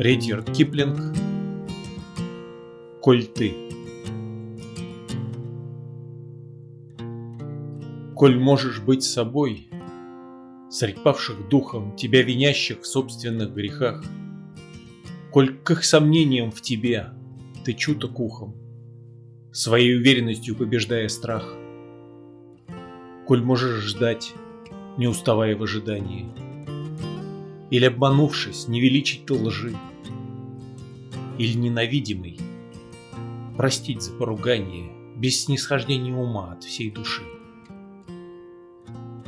Редьярд Киплинг Коль ты Коль можешь быть собой, Средь павших духом, тебя винящих в собственных грехах, Коль к их сомнениям в тебе ты чуток ухом, Своей уверенностью побеждая страх, Коль можешь ждать, не уставая в ожидании, Или обманувшись, не величить ты лжи, Или ненавидимый, простить за поругание, Без снисхождения ума от всей души.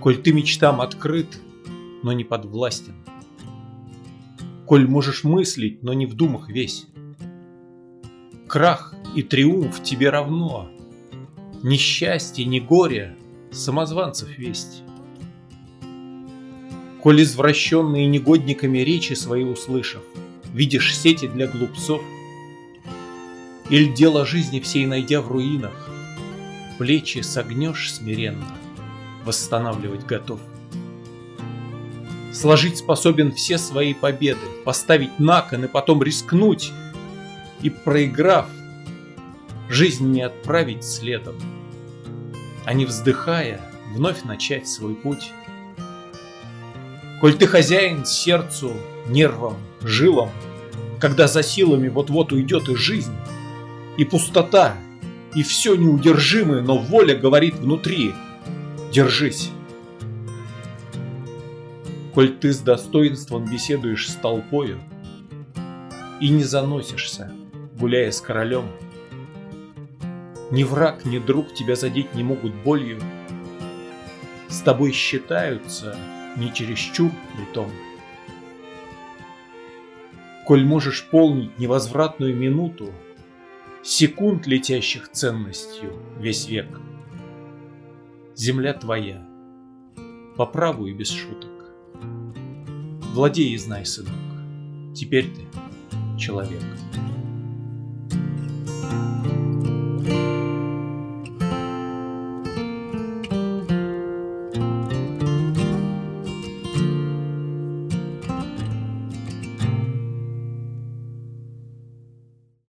Коль ты мечтам открыт, но не подвластен, Коль можешь мыслить, но не в думах весь, Крах и триумф тебе равно, Ни счастье, ни горе, самозванцев весть. Коль извращенные негодниками речи свои услышав, Видишь сети для глупцов, Иль дело жизни всей найдя в руинах, Плечи согнешь смиренно, восстанавливать готов. Сложить способен все свои победы, поставить на кон и потом рискнуть, и проиграв, жизнь не отправить следом, а не вздыхая, вновь начать свой путь. Коль ты хозяин сердцу, нервам, жилам, когда за силами вот-вот уйдет и жизнь, и пустота, и все неудержимое, но воля говорит внутри – Держись. Коль ты с достоинством беседуешь с толпою и не заносишься, гуляя с королем, ни враг, ни друг тебя задеть не могут болью, с тобой считаются не чересчур притом. Коль можешь полнить невозвратную минуту, секунд, летящих ценностью весь век – земля твоя, по праву и без шуток. Владей и знай, сынок, теперь ты человек.